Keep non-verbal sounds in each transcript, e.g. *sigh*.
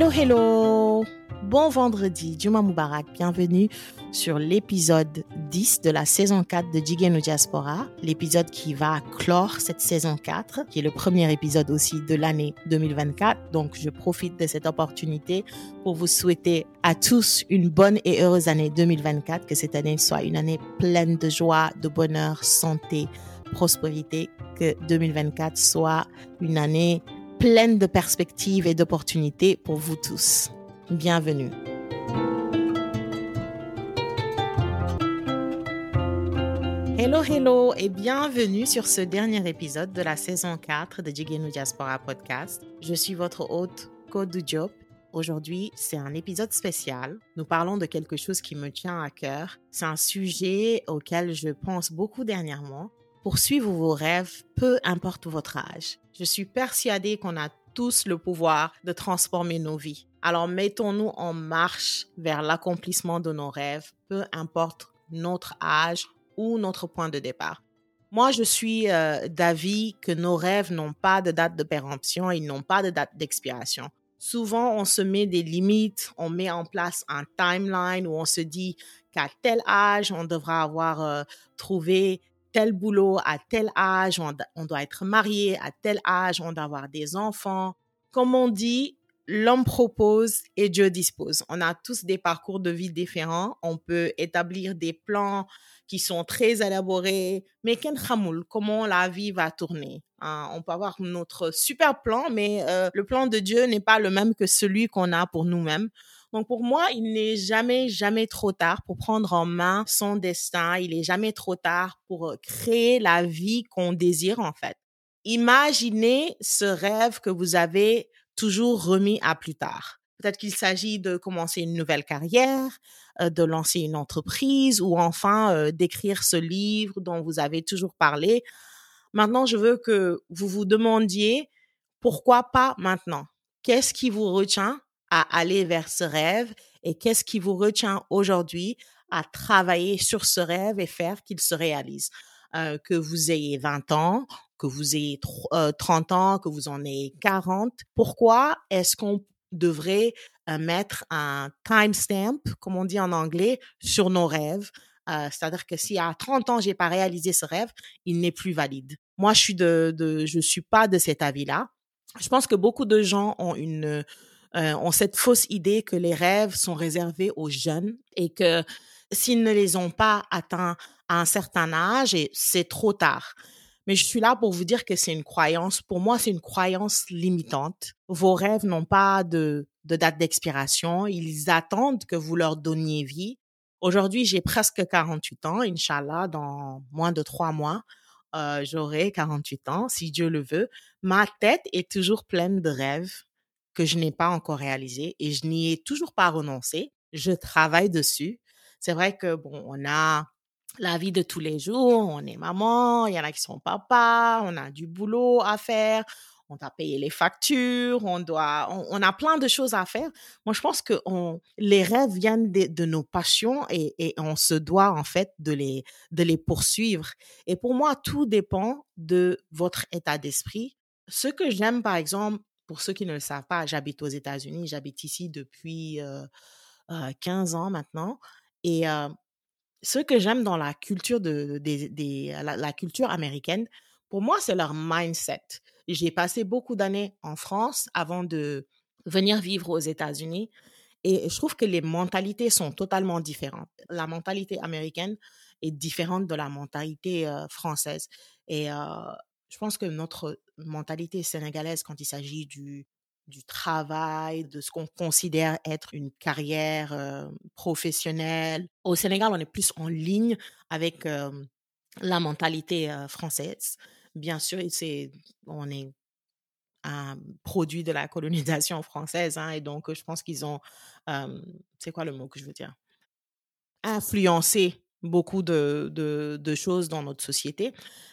Hello, hello. Bon vendredi, Juma Moubarak, bienvenue sur l'épisode 10 de la saison 4 de Jigeno Diaspora, l'épisode qui va clore cette saison 4, qui est le premier épisode aussi de l'année 2024. Donc, je profite de cette opportunité pour vous souhaiter à tous une bonne et heureuse année 2024, que cette année soit une année pleine de joie, de bonheur, santé, prospérité, que 2024 soit une année pleine de perspectives et d'opportunités pour vous tous. Bienvenue. Hello, hello et bienvenue sur ce dernier épisode de la saison 4 de Jigenu Diaspora Podcast. Je suis votre hôte, Code Diop. Aujourd'hui, c'est un épisode spécial. Nous parlons de quelque chose qui me tient à cœur. C'est un sujet auquel je pense beaucoup dernièrement poursuivre vos rêves, peu importe votre âge. Je suis persuadée qu'on a tous le pouvoir de transformer nos vies. Alors mettons-nous en marche vers l'accomplissement de nos rêves, peu importe notre âge ou notre point de départ. Moi, je suis euh, d'avis que nos rêves n'ont pas de date de péremption, ils n'ont pas de date d'expiration. Souvent, on se met des limites, on met en place un timeline où on se dit qu'à tel âge, on devra avoir euh, trouvé tel boulot à tel âge, on, doit être marié à tel âge, on doit avoir des enfants. Comme on dit, l'homme propose et Dieu dispose. On a tous des parcours de vie différents. On peut établir des plans qui sont très élaborés, mais ken comment la vie va tourner. Hein? On peut avoir notre super plan, mais euh, le plan de Dieu n'est pas le même que celui qu'on a pour nous-mêmes. Donc pour moi, il n'est jamais, jamais trop tard pour prendre en main son destin. Il n'est jamais trop tard pour euh, créer la vie qu'on désire en fait. Imaginez ce rêve que vous avez toujours remis à plus tard. Peut-être qu'il s'agit de commencer une nouvelle carrière, euh, de lancer une entreprise ou enfin euh, d'écrire ce livre dont vous avez toujours parlé. Maintenant, je veux que vous vous demandiez pourquoi pas maintenant? Qu'est-ce qui vous retient? À aller vers ce rêve et qu'est-ce qui vous retient aujourd'hui à travailler sur ce rêve et faire qu'il se réalise? Euh, que vous ayez 20 ans, que vous ayez 30 euh, ans, que vous en ayez 40. Pourquoi est-ce qu'on devrait euh, mettre un timestamp, comme on dit en anglais, sur nos rêves? Euh, c'est-à-dire que si à 30 ans, j'ai pas réalisé ce rêve, il n'est plus valide. Moi, je suis de, de je suis pas de cet avis-là. Je pense que beaucoup de gens ont une euh, ont cette fausse idée que les rêves sont réservés aux jeunes et que s'ils ne les ont pas atteints à un certain âge, c'est trop tard. Mais je suis là pour vous dire que c'est une croyance. Pour moi, c'est une croyance limitante. Vos rêves n'ont pas de, de date d'expiration. Ils attendent que vous leur donniez vie. Aujourd'hui, j'ai presque 48 ans. Inch'Allah, dans moins de trois mois, euh, j'aurai 48 ans, si Dieu le veut. Ma tête est toujours pleine de rêves que je n'ai pas encore réalisé et je n'y ai toujours pas renoncé. Je travaille dessus. C'est vrai que bon, on a la vie de tous les jours, on est maman, il y en a qui sont papa, on a du boulot à faire, on doit payer les factures, on doit, on, a plein de choses à faire. Moi, je pense que on, les rêves viennent de, nos passions et, et, on se doit en fait de les, de les poursuivre. Et pour moi, tout dépend de votre état d'esprit. Ce que j'aime, par exemple, pour ceux qui ne le savent pas, j'habite aux États-Unis, j'habite ici depuis 15 ans maintenant. Et ce que j'aime dans la culture de, la, culture américaine, pour moi, c'est leur mindset. J'ai passé beaucoup d'années en France avant de venir vivre aux États-Unis. Et je trouve que les mentalités sont totalement différentes. La mentalité américaine est différente de la mentalité française. Et je pense que notre mentalité sénégalaise, quand il s'agit du, du travail, de ce qu'on considère être une carrière professionnelle, au Sénégal, on est plus en ligne avec la mentalité française. Bien sûr, c'est, on est un produit de la colonisation française, hein, et donc je pense qu'ils ont, c'est quoi le mot que je veux dire, influencé beaucoup de, de, choses dans notre société.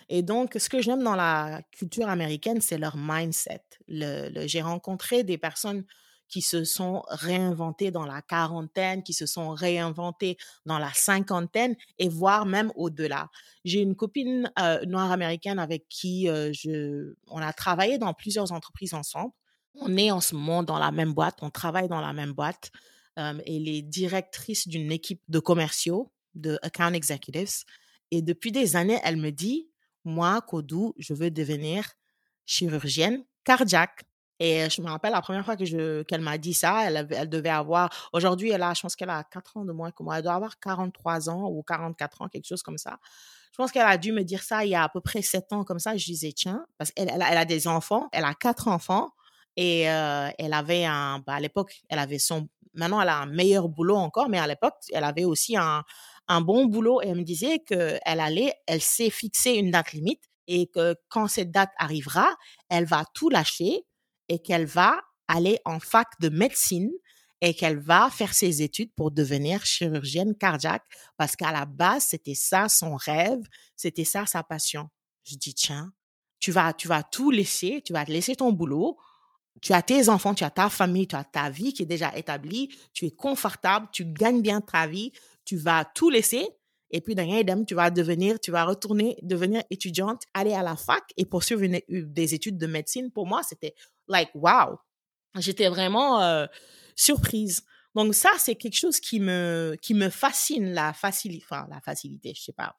Et donc, ce que j'aime dans la culture américaine, c'est leur mindset. Le, J'ai rencontré des personnes qui se sont réinventées dans la quarantaine, qui se sont réinventées dans la cinquantaine et voire même au-delà. J'ai une copine euh, noire américaine avec qui euh, je, on a travaillé dans plusieurs entreprises ensemble. on est en ce moment dans la même boîte, on travaille dans la même boîte. elle est directrice d'une équipe de commerciaux, de account executives. Et depuis des années, elle me dit, moi, Kodou, je veux devenir chirurgienne cardiaque. Et je me rappelle la première fois que je, qu'elle m'a dit ça, elle, elle devait avoir, aujourd'hui, elle a, je pense qu'elle a 4 ans de moins que moi, elle doit avoir 43 ans ou 44 ans, quelque chose comme ça. Je pense qu'elle a dû me dire ça il y a à peu près 7 ans comme ça. Je disais, tiens, parce qu'elle elle a, des enfants, elle a quatre enfants et elle avait un, bah, à l'époque, elle avait son, maintenant elle a un meilleur boulot encore, mais à l'époque, elle avait aussi un, un bon boulot et elle me disait qu'elle allait, elle s'est fixé une date limite et que quand cette date arrivera, elle va tout lâcher et qu'elle va aller en fac de médecine et qu'elle va faire ses études pour devenir chirurgienne cardiaque parce qu'à la base, c'était ça son rêve, c'était ça sa passion. Je dis, tiens, tu vas, tu vas tout laisser, tu vas laisser ton boulot, tu as tes enfants, tu as ta famille, tu as ta vie qui est déjà établie, tu es confortable, tu gagnes bien ta vie, tu vas tout laisser et puis d'un idem, tu vas devenir, tu vas retourner, devenir étudiante, aller à la fac et poursuivre des études de médecine. Pour moi, c'était like wow. J'étais vraiment euh, surprise. Donc ça, c'est quelque chose qui me qui me fascine la facilité, enfin la facilité, je sais pas.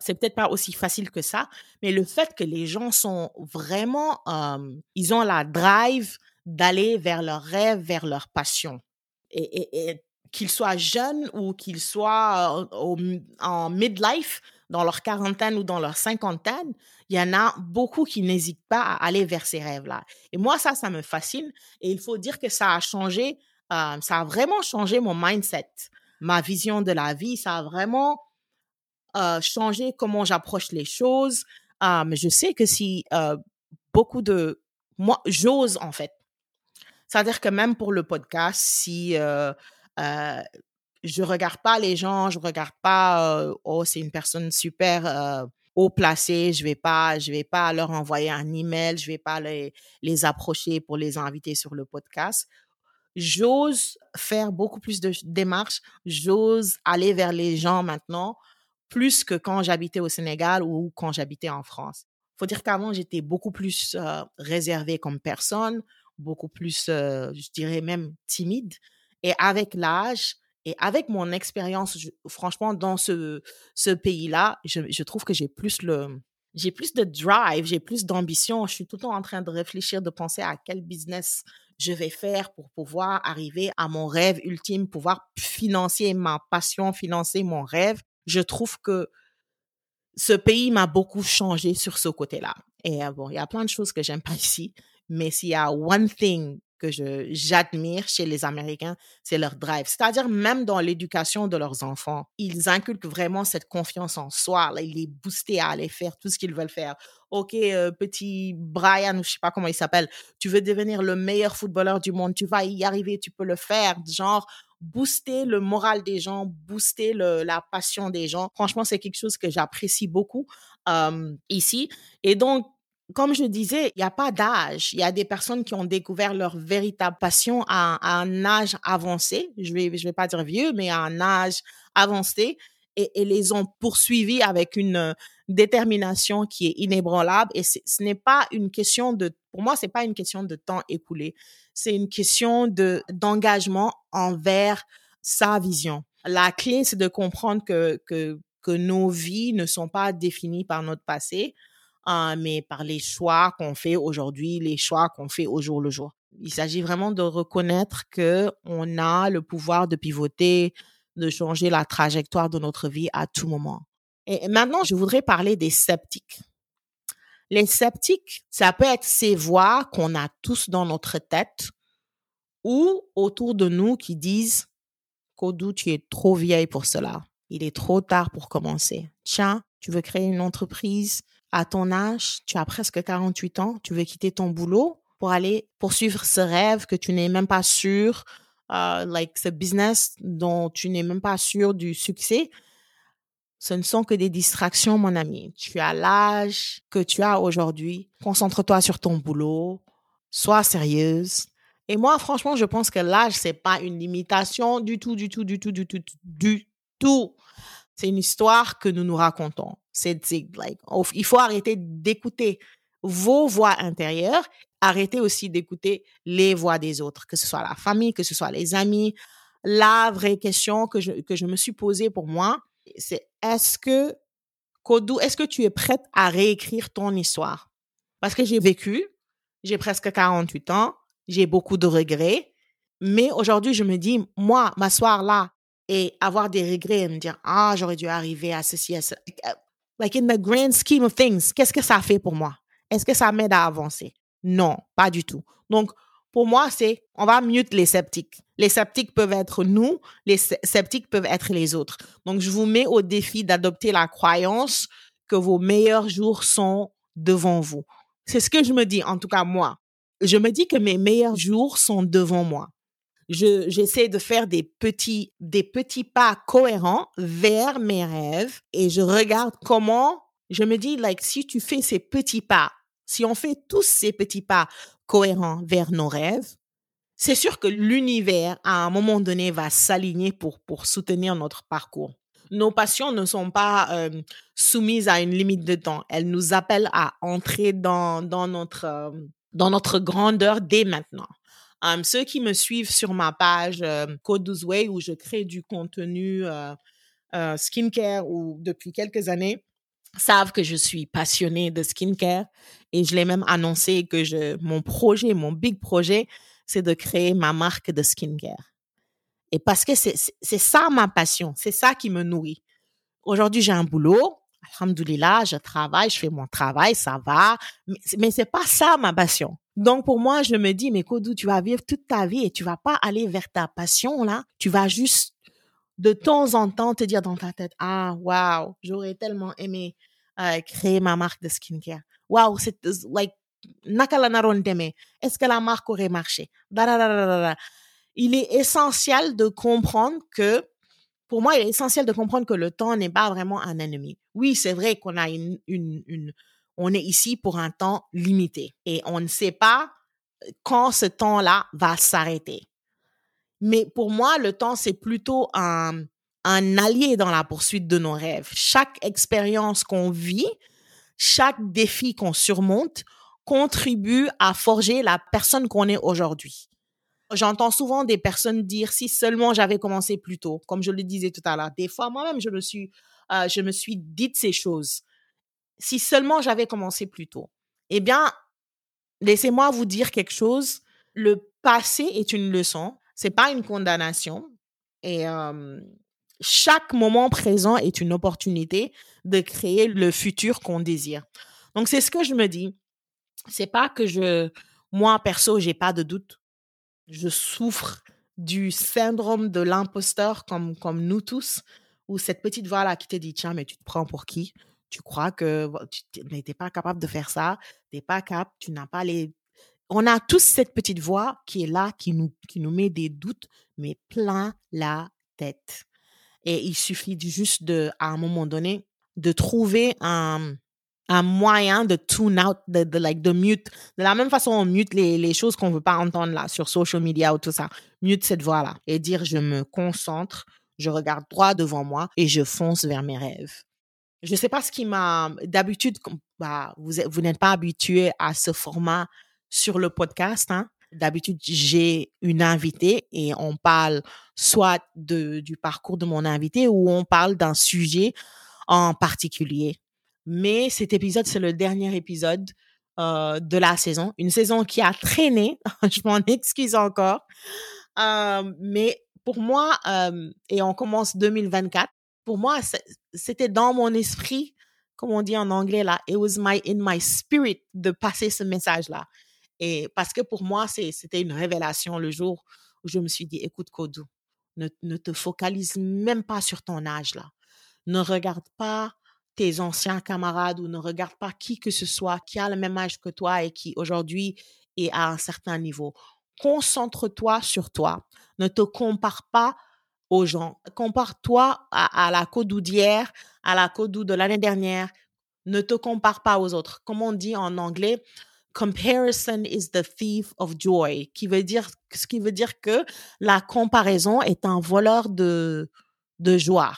C'est peut-être pas aussi facile que ça, mais le fait que les gens sont vraiment, euh, ils ont la drive d'aller vers leur rêve, vers leur passion. Et, et, et qu'ils soient jeunes ou qu'ils soient en midlife, dans leur quarantaine ou dans leur cinquantaine, il y en a beaucoup qui n'hésitent pas à aller vers ces rêves-là. Et moi, ça, ça me fascine. Et il faut dire que ça a changé, ça a vraiment changé mon mindset, ma vision de la vie. Ça a vraiment changé comment j'approche les choses. mais je sais que si beaucoup de... Moi, j'ose en fait. C'est-à-dire que même pour le podcast, si euh, je regarde pas les gens, je regarde pas oh c'est une personne super haut placée, je vais pas je vais pas leur envoyer un email, je vais pas les approcher pour les inviter sur le podcast. J'ose faire beaucoup plus de démarches, j'ose aller vers les gens maintenant plus que quand j'habitais au Sénégal ou quand j'habitais en France. Faut dire qu'avant j'étais beaucoup plus réservée comme personne, beaucoup plus je dirais même timide. Et avec l'âge et avec mon expérience, franchement, dans ce, ce pays-là, je, trouve que j'ai plus le, j'ai plus de drive, j'ai plus d'ambition. Je suis tout le temps en train de réfléchir, de penser à quel business je vais faire pour pouvoir arriver à mon rêve ultime, pouvoir financer ma passion, financer mon rêve. Je trouve que ce pays m'a beaucoup changé sur ce côté-là. Et bon, il y a plein de choses que j'aime pas *laughs* ici, mais s'il y a one thing que j'admire chez les Américains, c'est leur drive. C'est-à-dire même dans l'éducation de leurs enfants, ils inculquent vraiment cette confiance en soi. Là, ils les boostent à aller faire tout ce qu'ils veulent faire. Ok, euh, petit Brian, je sais pas comment il s'appelle, tu veux devenir le meilleur footballeur du monde, tu vas y arriver, tu peux le faire. Genre booster le moral des gens, booster la passion des gens. Franchement, c'est quelque chose que j'apprécie beaucoup euh, ici. Et donc comme je disais, il n'y a pas d'âge. Il y a des personnes qui ont découvert leur véritable passion à, un âge avancé. Je je vais pas dire vieux, mais à un âge avancé et, les ont poursuivis avec une détermination qui est inébranlable. Et ce n'est pas une question de, pour moi, c'est pas une question de temps écoulé. C'est une question de, d'engagement envers sa vision. La clé, c'est de comprendre que, que nos vies ne sont pas définies par notre passé, Hein, mais par les choix qu'on fait aujourd'hui, les choix qu'on fait au jour le jour. Il s'agit vraiment de reconnaître que on a le pouvoir de pivoter, de changer la trajectoire de notre vie à tout moment. Et maintenant, je voudrais parler des sceptiques. Les sceptiques, ça peut être ces voix qu'on a tous dans notre tête ou autour de nous qui disent Kodou, tu es trop vieille pour cela. Il est trop tard pour commencer. Tiens, tu veux créer une entreprise, à ton âge, tu as presque 48 ans, tu veux quitter ton boulot pour aller poursuivre ce rêve que tu n'es même pas sûr, uh, like ce business dont tu n'es même pas sûr du succès. Ce ne sont que des distractions, mon ami. Tu as l'âge que tu as aujourd'hui. Concentre-toi sur ton boulot. Sois sérieuse. Et moi, franchement, je pense que l'âge, c'est pas une limitation du tout, du tout, du tout, du tout, du tout. C'est une histoire que nous nous racontons. C'est like, il faut arrêter d'écouter vos voix intérieures. Arrêtez aussi d'écouter les voix des autres, que ce soit la famille, que ce soit les amis. La vraie question que je, que je me suis posée pour moi, c'est est-ce que, Kodou, est-ce que tu es prête à réécrire ton histoire? Parce que j'ai vécu, j'ai presque 48 ans, j'ai beaucoup de regrets, mais aujourd'hui, je me dis, moi, m'asseoir là et avoir des regrets et me dire, ah, j'aurais dû arriver à ceci, à cela. Like in the grand scheme of things, qu'est-ce que ça fait pour moi? Est-ce que ça m'aide à avancer? Non, pas du tout. Donc, pour moi, c'est, on va mute les sceptiques. Les sceptiques peuvent être nous, les sceptiques peuvent être les autres. Donc, je vous mets au défi d'adopter la croyance que vos meilleurs jours sont devant vous. C'est ce que je me dis, en tout cas moi. Je me dis que mes meilleurs jours sont devant moi je j'essaie de faire des petits des petits pas cohérents vers mes rêves et je regarde comment je me dis like si tu fais ces petits pas si on fait tous ces petits pas cohérents vers nos rêves c'est sûr que l'univers à un moment donné va s'aligner pour pour soutenir notre parcours. Nos passions ne sont pas euh, soumises à une limite de temps. Elles nous appellent à entrer dans dans notre dans notre grandeur dès maintenant Ceux qui me suivent sur ma page Code 12 Way où je crée du contenu skincare ou depuis quelques années savent que je suis passionnée de skincare et je l'ai même annoncé que je, mon projet, mon big projet, c'est de créer ma marque de skincare. Et parce que c'est ça ma passion, c'est ça qui me nourrit. Aujourd'hui, j'ai un boulot, alhamdoulilah, je travaille, je fais mon travail, ça va, mais, mais c'est pas ça ma passion. Donc pour moi, je me dis, mais Kodou, tu vas vivre toute ta vie et tu vas pas aller vers ta passion là. Tu vas juste de temps en temps te dire dans ta tête, ah wow, j'aurais tellement aimé euh, créer ma marque de skincare. Wow, c'est like Est-ce que la marque aurait marché? Il est essentiel de comprendre que pour moi, il est essentiel de comprendre que le temps n'est pas vraiment un ennemi. Oui, c'est vrai qu'on a une, une, une, on est ici pour un temps limité et on ne sait pas euh, quand ce temps-là va s'arrêter. Mais pour moi, le temps, c'est plutôt un, allié dans la poursuite de nos rêves. Chaque expérience qu'on vit, chaque défi qu'on surmonte contribue à forger la personne qu'on est aujourd'hui. J'entends souvent des personnes dire si seulement j'avais commencé plus tôt, comme je le disais tout à l'heure. Des fois, moi-même, je me suis, euh, je me suis dit ces choses si seulement j'avais commencé plus tôt. Eh bien, laissez-moi vous dire quelque chose. Le passé est une leçon, c'est pas une condamnation. Et chaque moment présent est une opportunité de créer le futur qu'on désire. Donc c'est ce que je me dis. C'est pas que je, moi perso, j'ai pas de doute. Je souffre du syndrome de l'imposteur comme comme nous tous, ou cette petite voix là qui te dit tiens mais tu te prends pour qui? Tu crois que tu n'étais pas capable de faire ça, tu n'es pas capable, tu n'as pas les... On a tous cette petite voix qui est là, qui nous, qui nous met des doutes, mais plein la tête. Et il suffit juste de, à un moment donné, de trouver un, un moyen de tune out, de, de, like, de mute. De la même façon, on mute les, les choses qu'on veut pas entendre là, sur social media ou tout ça. Mute cette voix-là et dire je me concentre, je regarde droit devant moi et je fonce vers mes rêves. Je ne sais pas ce qui m'a. D'habitude, bah, vous, vous n'êtes pas habitué à ce format sur le podcast. Hein? D'habitude, j'ai une invitée et on parle soit de, du parcours de mon invité ou on parle d'un sujet en particulier. Mais cet épisode, c'est le dernier épisode euh, de la saison. Une saison qui a traîné. *laughs* Je m'en excuse encore. Euh, mais pour moi, euh, et on commence 2024, pour moi, c'était dans mon esprit, comme on dit en anglais là, it was my in my spirit de passer ce message-là. Et parce que pour moi, c'était une révélation le jour où je me suis dit, écoute, Kodou, ne, ne te focalise même pas sur ton âge là. Ne regarde pas tes anciens camarades ou ne regarde pas qui que ce soit qui a le même âge que toi et qui aujourd'hui est à un certain niveau. Concentre-toi sur toi. Ne te compare pas aux gens. Compare-toi à, la Codou d'hier, à la Codou de l'année dernière. Ne te compare pas aux autres. Comme on dit en anglais, comparison is the thief of joy, qui veut dire, ce qui veut dire que la comparaison est un voleur de, de joie.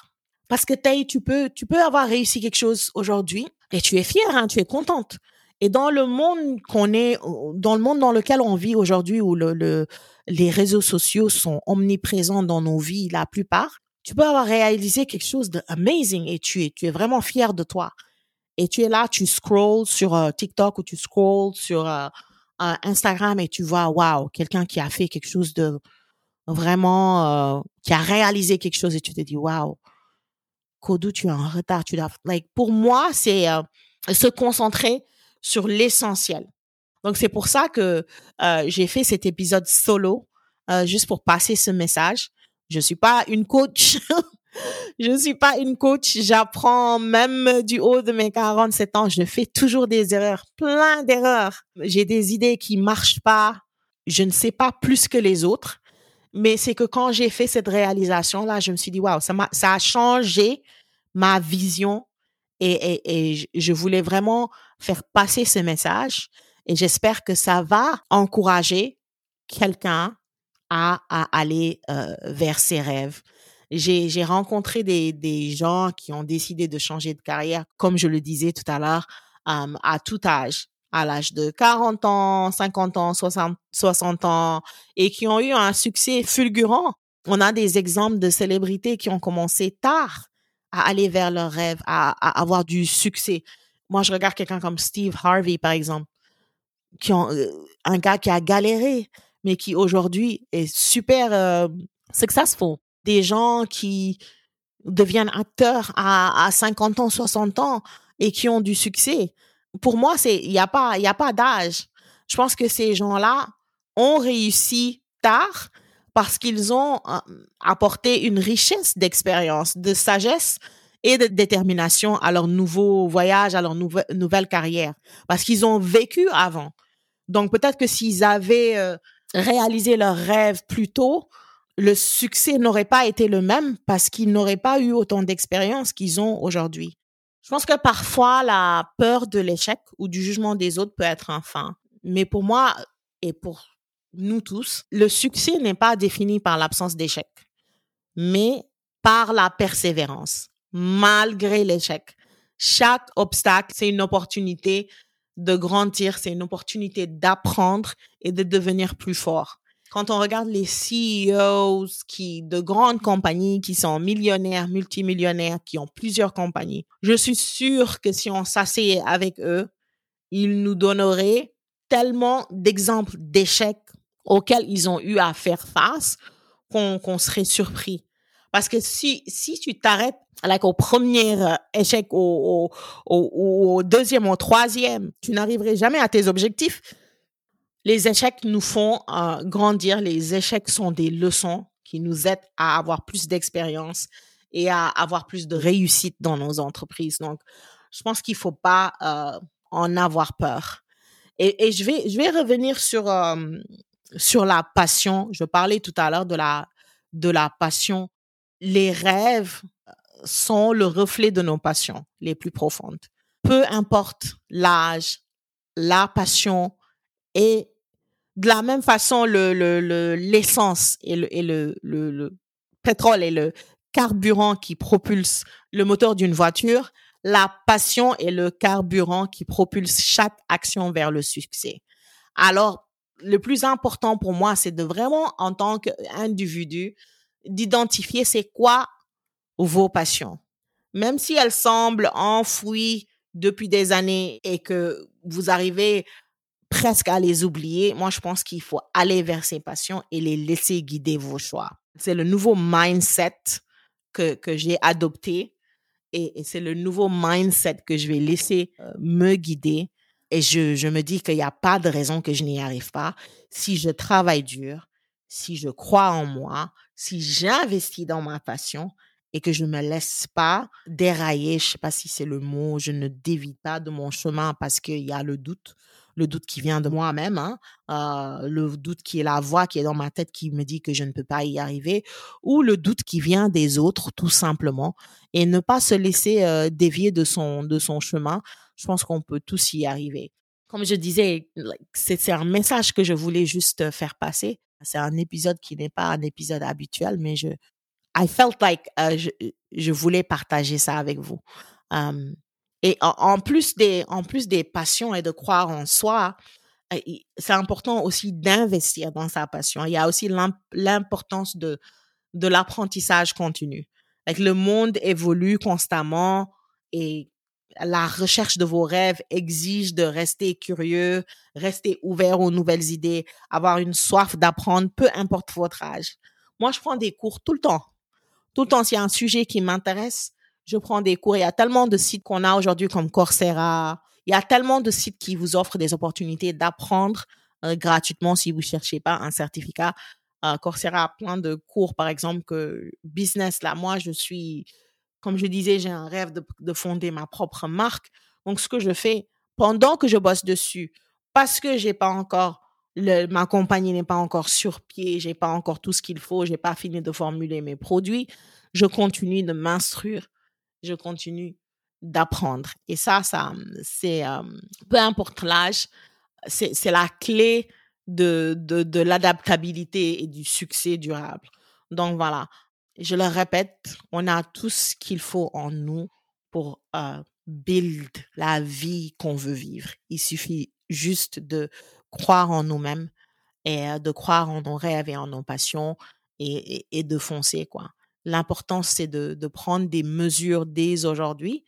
Parce que tu peux, tu peux avoir réussi quelque chose aujourd'hui et tu es fière, hein, tu es contente. Et dans le monde qu'on est, dans le monde dans lequel on vit aujourd'hui, où le, le, les réseaux sociaux sont omniprésents dans nos vies, la plupart, tu peux avoir réalisé quelque chose d'amazing et tu es, tu es vraiment fier de toi. Et tu es là, tu scrolls sur euh, TikTok ou tu scrolls sur euh, euh, Instagram et tu vois, waouh, quelqu'un qui a fait quelque chose de vraiment, qui a réalisé quelque chose et tu te dis, waouh, Kodou, tu es en retard. Tu dois, like, pour moi, c'est se concentrer sur l'essentiel. Donc, c'est pour ça que j'ai fait cet épisode solo, juste pour passer ce message. Je suis pas une coach. *laughs* je suis pas une coach. J'apprends même du haut de mes 47 ans. Je fais toujours des erreurs, plein d'erreurs. J'ai des idées qui marchent pas. Je ne sais pas plus que les autres. Mais c'est que quand j'ai fait cette réalisation-là, je me suis dit, waouh, ça, ça a changé ma vision et, et, et je voulais vraiment faire passer ce message et j'espère que ça va encourager quelqu'un à, à aller euh, vers ses rêves. J'ai rencontré des, des gens qui ont décidé de changer de carrière, comme je le disais tout à l'heure, euh, à tout âge, à l'âge de 40 ans, 50 ans, 60, 60 ans, et qui ont eu un succès fulgurant. On a des exemples de célébrités qui ont commencé tard à aller vers leurs rêves, à, à avoir du succès. Moi, je regarde quelqu'un comme Steve Harvey, par exemple, qui ont, euh, un gars qui a galéré, mais qui aujourd'hui est super euh, successful. Des gens qui deviennent acteurs à, à 50 ans, 60 ans et qui ont du succès. Pour moi, c'est il y a pas y a pas d'âge. Je pense que ces gens-là ont réussi tard parce qu'ils ont euh, apporté une richesse d'expérience, de sagesse et de détermination à leur nouveau voyage, à leur nouvelle carrière, parce qu'ils ont vécu avant. Donc peut-être que s'ils avaient euh, réalisé leurs rêves plus tôt, le succès n'aurait pas été le même parce qu'ils n'auraient pas eu autant d'expérience qu'ils ont aujourd'hui. Je pense que parfois la peur de l'échec ou du jugement des autres peut être un frein. Mais pour moi et pour nous tous, le succès n'est pas défini par l'absence d'échec, mais par la persévérance, malgré l'échec. Chaque obstacle, c'est une opportunité de grandir, c'est une opportunité d'apprendre et de devenir plus fort. Quand on regarde les CEOs qui, de grandes compagnies qui sont millionnaires, multimillionnaires, qui ont plusieurs compagnies, je suis sûre que si on s'asseyait avec eux, ils nous donneraient tellement d'exemples d'échecs auxquels ils ont eu à faire face qu'on serait surpris. Parce que si, si tu t'arrêtes like, au premier euh, échec, au, deuxième, au troisième, tu n'arriverais jamais à tes objectifs. Les échecs nous font euh, grandir. Les échecs sont des leçons qui nous aident à avoir plus d'expérience et à avoir plus de réussite dans nos entreprises. Donc, je pense qu'il faut pas euh, en avoir peur. Et, je vais revenir sur sur la passion. Je parlais tout à l'heure de la, de la passion. Les rêves sont le reflet de nos passions les plus profondes. Peu importe l'âge, la passion et de la même façon, le, le, l'essence et, le, et le, le, le pétrole et le carburant qui propulse le moteur d'une voiture, la passion est le carburant qui propulse chaque action vers le succès. Alors, le plus important pour moi, c'est de vraiment, en tant qu'individu, d'identifier c'est quoi vos passions. Même si elles semblent enfouies depuis des années et que vous arrivez presque à les oublier, moi, je pense qu'il faut aller vers ces passions et les laisser guider vos choix. C'est le nouveau mindset que, que j'ai adopté et, c'est le nouveau mindset que je vais laisser euh, me guider et je, je me dis qu'il n'y a pas de raison que je n'y arrive pas. Si je travaille dur, si je crois en moi, si j'investis dans ma passion et que je ne me laisse pas dérailler, je sais pas si c'est le mot, je ne dévie pas de mon chemin parce qu'il y a le doute, le doute qui vient de moi-même, hein, euh, le doute qui est la voix qui est dans ma tête qui me dit que je ne peux pas y arriver, ou le doute qui vient des autres, tout simplement, et ne pas se laisser euh, dévier de son de son chemin je pense qu'on peut tous y arriver. Comme je disais, c'est un message que je voulais juste euh, faire passer. C'est un épisode qui n'est pas un épisode habituel, mais je, I felt like euh, je, voulais partager ça avec vous. Et en, plus des, en plus des passions et de croire en soi, c'est important aussi d'investir dans sa passion. Il y a aussi l'importance de, de l'apprentissage continu. Le monde évolue constamment et la recherche de vos rêves exige de rester curieux, rester ouvert aux nouvelles idées, avoir une soif d'apprendre, peu importe votre âge. Moi, je prends des cours tout le temps. Tout le temps, s'il y a un sujet qui m'intéresse, je prends des cours. Il y a tellement de sites qu'on a aujourd'hui comme Coursera. Il y a tellement de sites qui vous offrent des opportunités d'apprendre euh, gratuitement si vous cherchez pas un certificat. Euh, Coursera a plein de cours, par exemple, que business, là, moi, je suis, comme je disais, j'ai un rêve de, de fonder ma propre marque. Donc, ce que je fais pendant que je bosse dessus, parce que j'ai pas encore ma compagnie n'est pas encore sur pied, j'ai pas encore tout ce qu'il faut, j'ai pas fini de formuler mes produits, je continue de m'instruire, je continue d'apprendre. Et ça, ça c'est euh, peu importe l'âge, c'est la clé de, de, de l'adaptabilité et du succès durable. Donc voilà, je le répète, on a tout ce qu'il faut en nous pour euh, build la vie qu'on veut vivre. Il suffit juste de croire en nous-mêmes et de croire en nos rêves et en nos passions et, et, de foncer, quoi. L'important, c'est de, de prendre des mesures dès aujourd'hui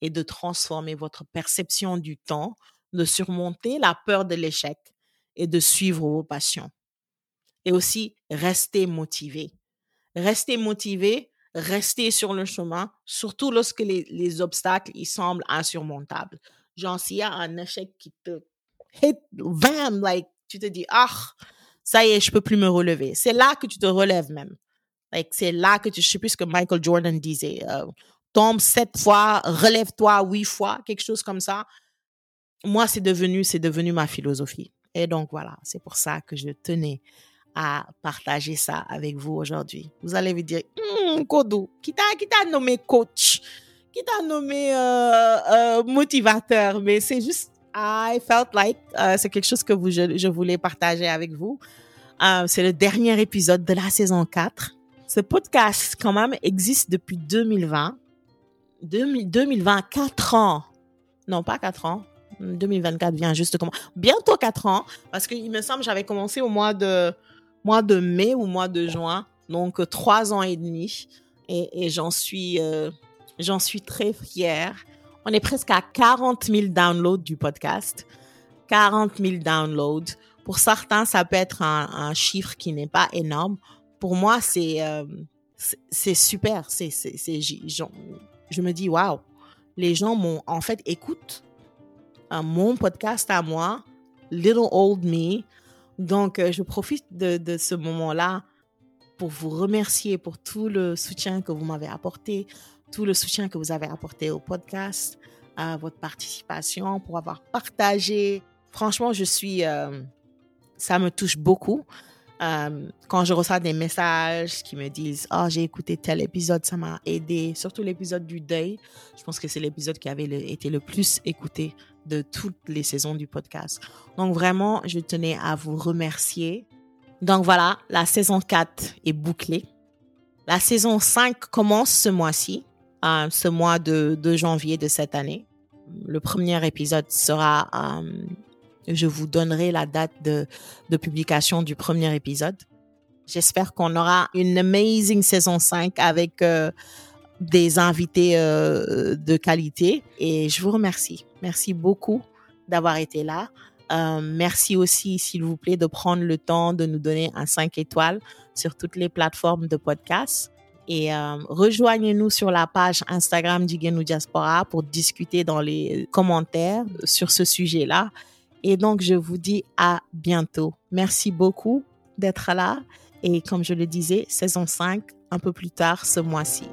et de transformer votre perception du temps, de surmonter la peur de l'échec et de suivre vos passions. Et aussi, rester motivé. Rester motivé, rester sur le chemin, surtout lorsque les, les obstacles, ils semblent insurmontables. Genre, s'il y a un échec qui te hit, bam, like, tu te dis, ah, ça y est, je peux plus me relever. C'est là que tu te relèves même. Like, c'est là que tu, je sais plus ce que Michael Jordan disait. Euh, tombe sept fois, relève-toi huit fois, quelque chose comme ça. Moi, c'est devenu, c'est devenu ma philosophie. Et donc, voilà, c'est pour ça que je tenais à partager ça avec vous aujourd'hui. Vous allez vous dire, qui t'a, qui t'a nommé coach, qui t'a nommé euh, euh, motivateur, mais c'est juste I felt like uh, c'est quelque chose que vous, je, voulais partager avec vous. Uh, c'est le dernier épisode de la saison 4. Ce podcast, quand même, existe depuis 2020. 2020, 4 ans. Non, pas 4 ans. 2024 vient juste comment bientôt 4 ans parce qu'il me semble j'avais commencé au mois de mois de mai ou mois de juin donc 3 ans et demi et, j'en suis euh, j'en suis très fière on est presque à 40 000 downloads du podcast. 40 000 downloads. Pour certains, ça peut être un, chiffre qui n'est pas énorme. Pour moi, c'est euh, c'est super. Je me dis waouh. Les gens m'ont en fait écoutent euh, mon podcast à moi, Little Old Me. Donc, euh, je profite de ce moment-là pour vous remercier pour tout le soutien que vous m'avez apporté, tout le soutien que vous avez apporté au podcast, à votre participation, pour avoir partagé. Franchement, je suis, euh, ça me touche beaucoup. Euh, quand je reçois des messages qui me disent oh j'ai écouté tel épisode ça m'a aidé surtout l'épisode du deuil. Je pense que c'est l'épisode qui avait été le plus écouté de toutes les saisons du podcast. Donc vraiment je tenais à vous remercier. Donc voilà la saison 4 est bouclée. La saison 5 commence ce mois-ci euh, ce mois de, de, janvier de cette année. Le premier épisode sera, euh, je vous donnerai la date de, de publication du premier épisode. J'espère qu'on aura une amazing saison 5 avec euh, des invités euh, de qualité et je vous remercie. Merci beaucoup d'avoir été là. Euh, merci aussi, s'il vous plaît, de prendre le temps de nous donner un 5 étoiles sur toutes les plateformes de podcast. Et euh, rejoignez-nous sur la page Instagram d'Igenu Diaspora pour discuter dans les commentaires sur ce sujet-là. Et donc, je vous dis à bientôt. Merci beaucoup d'être là. Et comme je le disais, saison 5, un peu plus tard ce mois-ci.